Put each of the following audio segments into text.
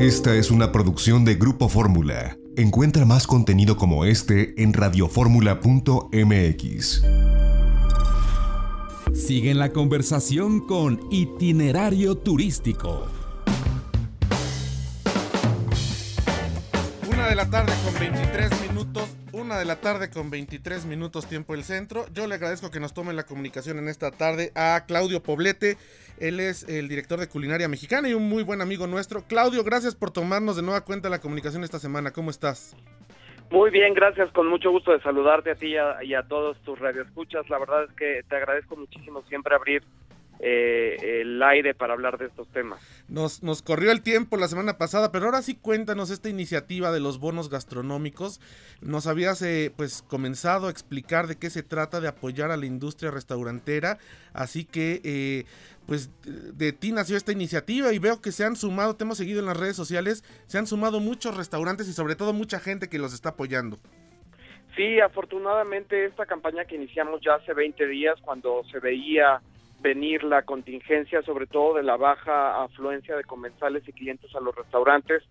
Esta es una producción de Grupo Fórmula. Encuentra más contenido como este en radioformula.mx. Sigue en la conversación con Itinerario Turístico. Una de la tarde con 23 minutos. De la tarde con 23 minutos tiempo el centro. Yo le agradezco que nos tome la comunicación en esta tarde a Claudio Poblete. Él es el director de Culinaria Mexicana y un muy buen amigo nuestro. Claudio, gracias por tomarnos de nueva cuenta la comunicación esta semana. ¿Cómo estás? Muy bien, gracias. Con mucho gusto de saludarte a ti y a todos tus radioescuchas. La verdad es que te agradezco muchísimo siempre abrir eh, el aire para hablar de estos temas. Nos, nos corrió el tiempo la semana pasada, pero ahora sí cuéntanos esta iniciativa de los bonos gastronómicos. Nos habías eh, pues comenzado a explicar de qué se trata de apoyar a la industria restaurantera, así que eh, pues de ti nació esta iniciativa y veo que se han sumado, te hemos seguido en las redes sociales, se han sumado muchos restaurantes y sobre todo mucha gente que los está apoyando. Sí, afortunadamente esta campaña que iniciamos ya hace 20 días cuando se veía venir la contingencia, sobre todo de la baja afluencia de comensales y clientes a los restaurantes.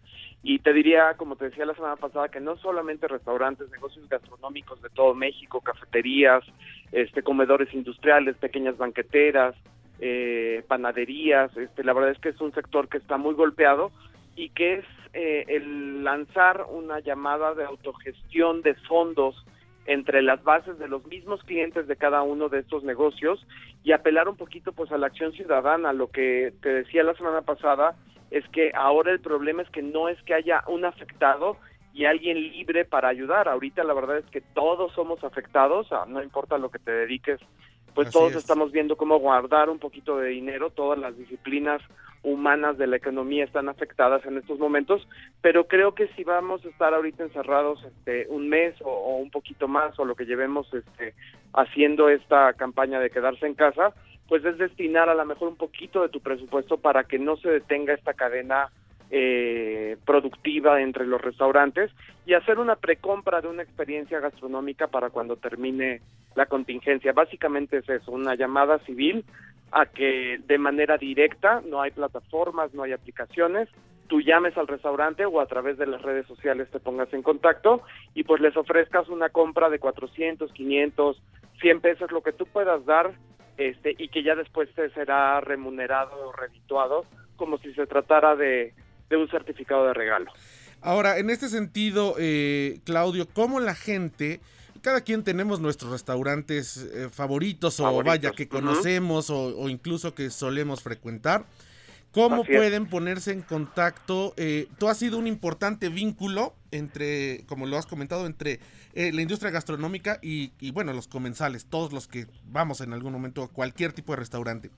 Y te diría, como te decía la semana pasada, que no solamente restaurantes, negocios gastronómicos de todo México, cafeterías, este, comedores industriales, pequeñas banqueteras, eh, panaderías, este, la verdad es que es un sector que está muy golpeado y que es eh, el lanzar una llamada de autogestión de fondos entre las bases de los mismos clientes de cada uno de estos negocios y apelar un poquito pues a la acción ciudadana. Lo que te decía la semana pasada es que ahora el problema es que no es que haya un afectado y alguien libre para ayudar. Ahorita la verdad es que todos somos afectados, no importa lo que te dediques, pues todos estamos viendo cómo guardar un poquito de dinero, todas las disciplinas humanas de la economía están afectadas en estos momentos, pero creo que si vamos a estar ahorita encerrados este un mes o, un poquito más o lo que llevemos este haciendo esta campaña de quedarse en casa, pues es destinar a lo mejor un poquito de tu presupuesto para que no se detenga esta cadena eh, productiva entre los restaurantes y hacer una precompra de una experiencia gastronómica para cuando termine la contingencia. Básicamente es eso, una llamada civil a que de manera directa, no hay plataformas, no hay aplicaciones, tú llames al restaurante o a través de las redes sociales te pongas en contacto y pues les ofrezcas una compra de 400, 500, 100 pesos, lo que tú puedas dar este y que ya después te será remunerado o redituado como si se tratara de, de un certificado de regalo. Ahora, en este sentido, eh, Claudio, ¿cómo la gente cada quien tenemos nuestros restaurantes eh, favoritos o vaya que conocemos o, incluso que solemos frecuentar. ¿Cómo pueden ponerse en contacto? Eh, tú has sido un importante vínculo entre, como lo has comentado, entre eh, la industria gastronómica y, y, bueno, los comensales, todos los que vamos en algún momento a cualquier tipo de restaurante.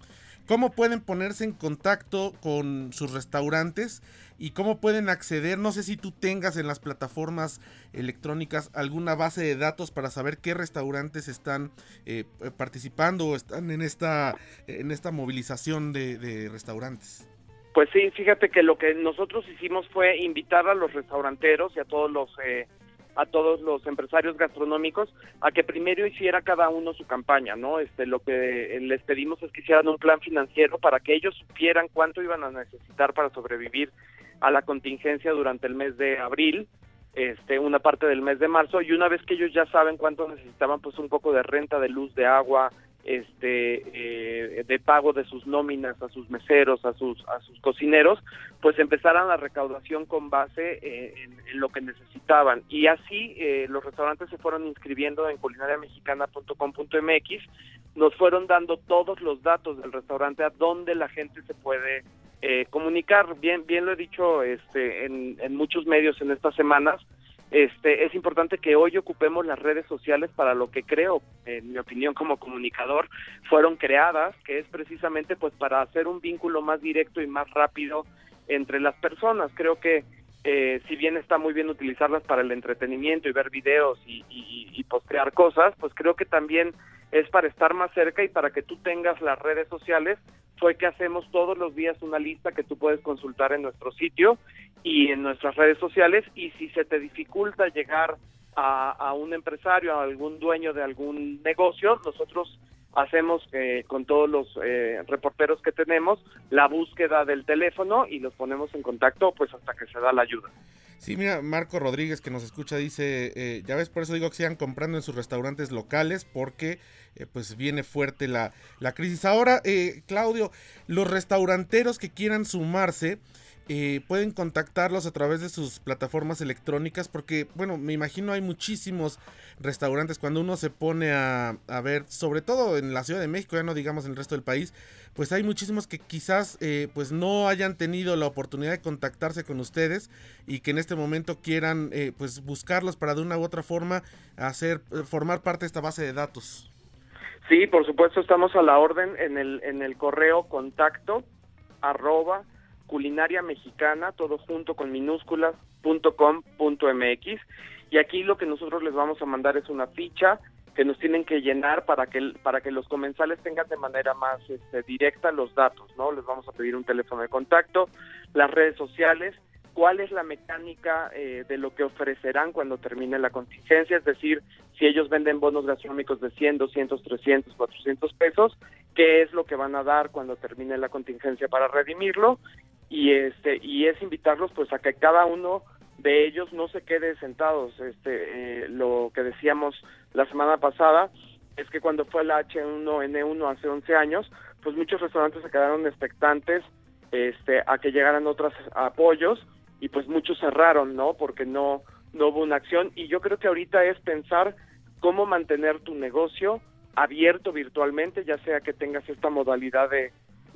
¿Cómo pueden ponerse en contacto con sus restaurantes y cómo pueden acceder? No sé si tú tengas en las plataformas electrónicas alguna base de datos para saber qué restaurantes están eh, participando o están en esta, en esta movilización de, restaurantes. Pues sí, fíjate que lo que nosotros hicimos fue invitar a los restauranteros y a todos los eh, a todos los empresarios gastronómicos a que primero hiciera cada uno su campaña, ¿no? Este, lo que les pedimos es que hicieran un plan financiero para que ellos supieran cuánto iban a necesitar para sobrevivir a la contingencia durante el mes de abril, este, una parte del mes de marzo y una vez que ellos ya saben cuánto necesitaban, pues un poco de renta de luz, de agua, este eh, de pago de sus nóminas a sus meseros, a sus a sus cocineros, pues empezaran la recaudación con base eh, en, lo que necesitaban y así eh, los restaurantes se fueron inscribiendo en culinariamexicana.com.mx, nos fueron dando todos los datos del restaurante a donde la gente se puede comunicar. Bien bien lo he dicho este en muchos medios en estas semanas este, es importante que hoy ocupemos las redes sociales para lo que creo, en mi opinión como comunicador, fueron creadas, que es precisamente pues para hacer un vínculo más directo y más rápido entre las personas. Creo que eh, si bien está muy bien utilizarlas para el entretenimiento y ver videos y, y postear cosas, pues creo que también es para estar más cerca y para que tú tengas las redes sociales fue que hacemos todos los días una lista que tú puedes consultar en nuestro sitio y en nuestras redes sociales y si se te dificulta llegar a, un empresario, a algún dueño de algún negocio, nosotros hacemos eh, con todos los eh, reporteros que tenemos la búsqueda del teléfono y los ponemos en contacto pues hasta que se da la ayuda. Sí, mira, Marco Rodríguez que nos escucha dice, eh, ya ves, por eso digo que sigan comprando en sus restaurantes locales porque pues viene fuerte la, la crisis. Ahora, Claudio, los restauranteros que quieran sumarse, eh, pueden contactarlos a través de sus plataformas electrónicas porque, bueno, me imagino hay muchísimos restaurantes cuando uno se pone a, ver, sobre todo en la Ciudad de México, ya no digamos en el resto del país, pues hay muchísimos que quizás eh, pues no hayan tenido la oportunidad de contactarse con ustedes y que en este momento quieran eh, pues buscarlos para de una u otra forma hacer formar parte de esta base de datos. Sí, por supuesto estamos a la orden en el en el correo contacto arroba culinaria mexicana, todo junto con minúsculas, punto com, punto mx. Y aquí lo que nosotros les vamos a mandar es una ficha que nos tienen que llenar para que para que los comensales tengan de manera más este, directa los datos, ¿no? Les vamos a pedir un teléfono de contacto, las redes sociales, cuál es la mecánica eh, de lo que ofrecerán cuando termine la contingencia, es decir, si ellos venden bonos gastronómicos de 100, 200, 300, 400 pesos, qué es lo que van a dar cuando termine la contingencia para redimirlo y este y es invitarlos pues a que cada uno de ellos no se quede sentados. Este eh, lo que decíamos la semana pasada es que cuando fue el H1N1 hace 11 años pues muchos restaurantes se quedaron expectantes este a que llegaran otros apoyos y pues muchos cerraron no porque no no hubo una acción. Y yo creo que ahorita es pensar cómo mantener tu negocio abierto virtualmente ya sea que tengas esta modalidad de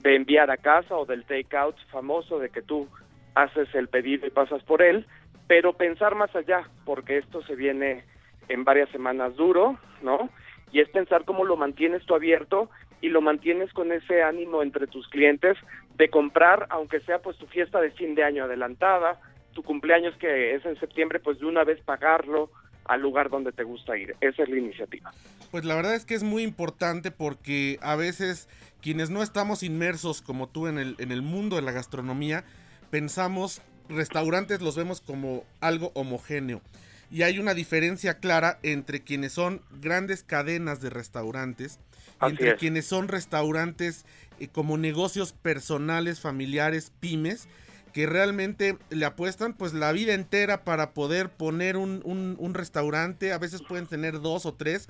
de enviar a casa o del takeout famoso de que tú haces el pedido y pasas por él, pero pensar más allá, porque esto se viene en varias semanas duro, ¿no? Y es pensar cómo lo mantienes tú abierto y lo mantienes con ese ánimo entre tus clientes de comprar, aunque sea pues tu fiesta de fin de año adelantada, tu cumpleaños que es en septiembre, pues de una vez pagarlo, al lugar donde te gusta ir. Esa es la iniciativa. Pues la verdad es que es muy importante porque a veces quienes no estamos inmersos como tú en el, en el mundo de la gastronomía, pensamos restaurantes los vemos como algo homogéneo. Y hay una diferencia clara entre quienes son grandes cadenas de restaurantes entre quienes son restaurantes eh, como negocios personales, familiares, pymes, que realmente le apuestan pues la vida entera para poder poner un, un, restaurante, a veces pueden tener dos o tres,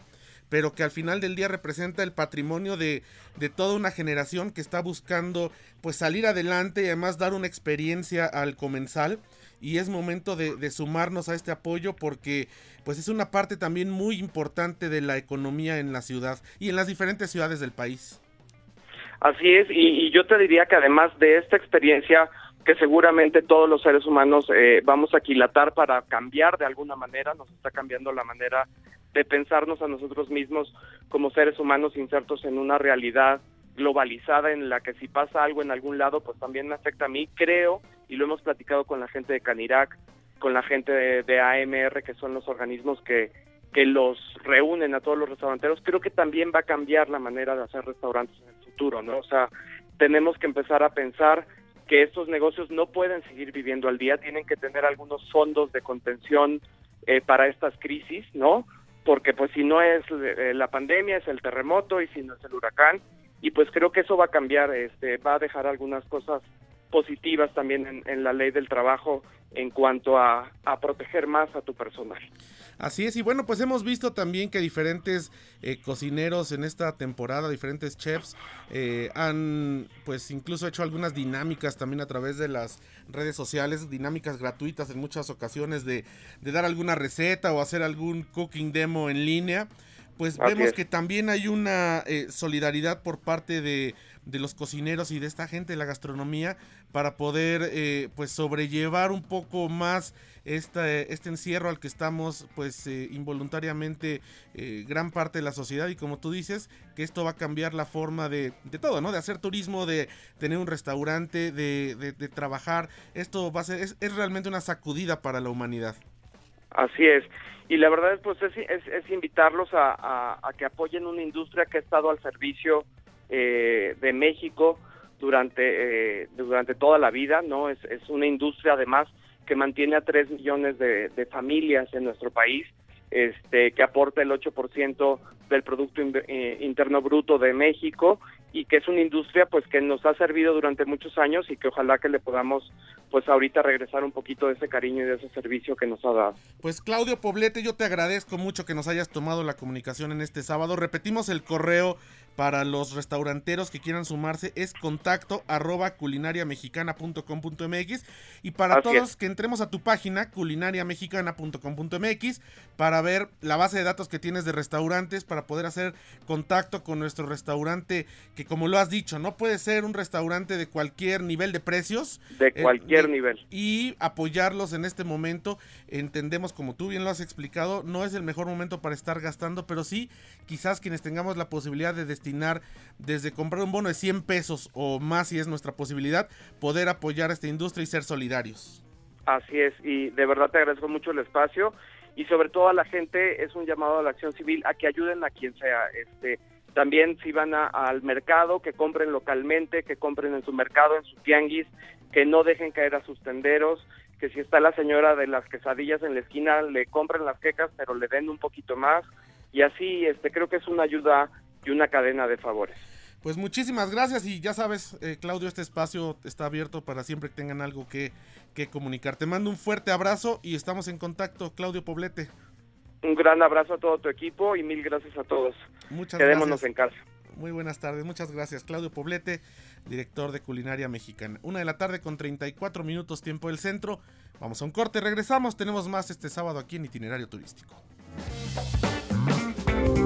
pero que al final del día representa el patrimonio de, de, toda una generación que está buscando pues salir adelante y además dar una experiencia al comensal y es momento de, sumarnos a este apoyo porque pues es una parte también muy importante de la economía en la ciudad y en las diferentes ciudades del país. Así es, y, y yo te diría que además de esta experiencia que seguramente todos los seres humanos eh, vamos a aquilatar para cambiar de alguna manera, nos está cambiando la manera de pensarnos a nosotros mismos como seres humanos insertos en una realidad globalizada en la que si pasa algo en algún lado, pues también me afecta a mí, creo, y lo hemos platicado con la gente de Canirac, con la gente de, AMR, que son los organismos que, que los reúnen a todos los restauranteros, creo que también va a cambiar la manera de hacer restaurantes en el futuro, ¿no? O sea, tenemos que empezar a pensar que estos negocios no pueden seguir viviendo al día, tienen que tener algunos fondos de contención eh, para estas crisis, ¿no? Porque pues si no es eh, la pandemia, es el terremoto y si no es el huracán, y pues creo que eso va a cambiar, este, va a dejar algunas cosas positivas también en, la ley del trabajo en cuanto a, a proteger más a tu personal. Así es, y bueno, pues hemos visto también que diferentes eh, cocineros en esta temporada, diferentes chefs, eh, han pues incluso hecho algunas dinámicas también a través de las redes sociales, dinámicas gratuitas en muchas ocasiones de, de dar alguna receta o hacer algún cooking demo en línea. Pues vemos que también hay una eh, solidaridad por parte de de los cocineros y de esta gente de la gastronomía para poder eh, pues sobrellevar un poco más este encierro al que estamos pues eh, involuntariamente eh, gran parte de la sociedad y como tú dices que esto va a cambiar la forma de, de todo, ¿no? De hacer turismo, de tener un restaurante, de, de, trabajar. Esto va a ser, es, es, realmente una sacudida para la humanidad. Así es. Y la verdad pues es, es, es invitarlos a, a que apoyen una industria que ha estado al servicio eh, de México durante, eh, durante toda la vida, ¿no? Es, es una industria además que mantiene a 3 millones de, familias en nuestro país, este, que aporta el 8% del Producto eh, Interno Bruto de México y que es una industria pues que nos ha servido durante muchos años y que ojalá que le podamos pues ahorita regresar un poquito de ese cariño y de ese servicio que nos ha dado. Pues Claudio Poblete, yo te agradezco mucho que nos hayas tomado la comunicación en este sábado. Repetimos el correo para los restauranteros que quieran sumarse es contacto arroba culinariamexicana.com.mx y para todos que entremos a tu página culinariamexicana.com.mx para ver la base de datos que tienes de restaurantes para poder hacer contacto con nuestro restaurante que como lo has dicho no puede ser un restaurante de cualquier nivel de precios. De eh, cualquier nivel. y apoyarlos en este momento entendemos como tú bien lo has explicado no es el mejor momento para estar gastando pero sí quizás quienes tengamos la posibilidad de desde comprar un bono de 100 pesos o más si es nuestra posibilidad, poder apoyar a esta industria y ser solidarios. Así es, y de verdad te agradezco mucho el espacio y sobre todo a la gente es un llamado a la acción civil a que ayuden a quien sea. Este, también si van al mercado, que compren localmente, que compren en su mercado, en su tianguis, que no dejen caer a sus tenderos, que si está la señora de las quesadillas en la esquina, le compren las quecas, pero le den un poquito más. Y así, este, creo que es una ayuda y una cadena de favores. Pues muchísimas gracias y ya sabes, eh, Claudio, este espacio está abierto para siempre que tengan algo que, que comunicar. Te mando un fuerte abrazo y estamos en contacto, Claudio Poblete. Un gran abrazo a todo tu equipo y mil gracias a todos. Muchas Quedémonos en casa. Muy buenas tardes, muchas gracias. Claudio Poblete, director de Culinaria Mexicana. Una de la tarde con 34 minutos tiempo del centro. Vamos a un corte, regresamos. Tenemos más este sábado aquí en Itinerario Turístico.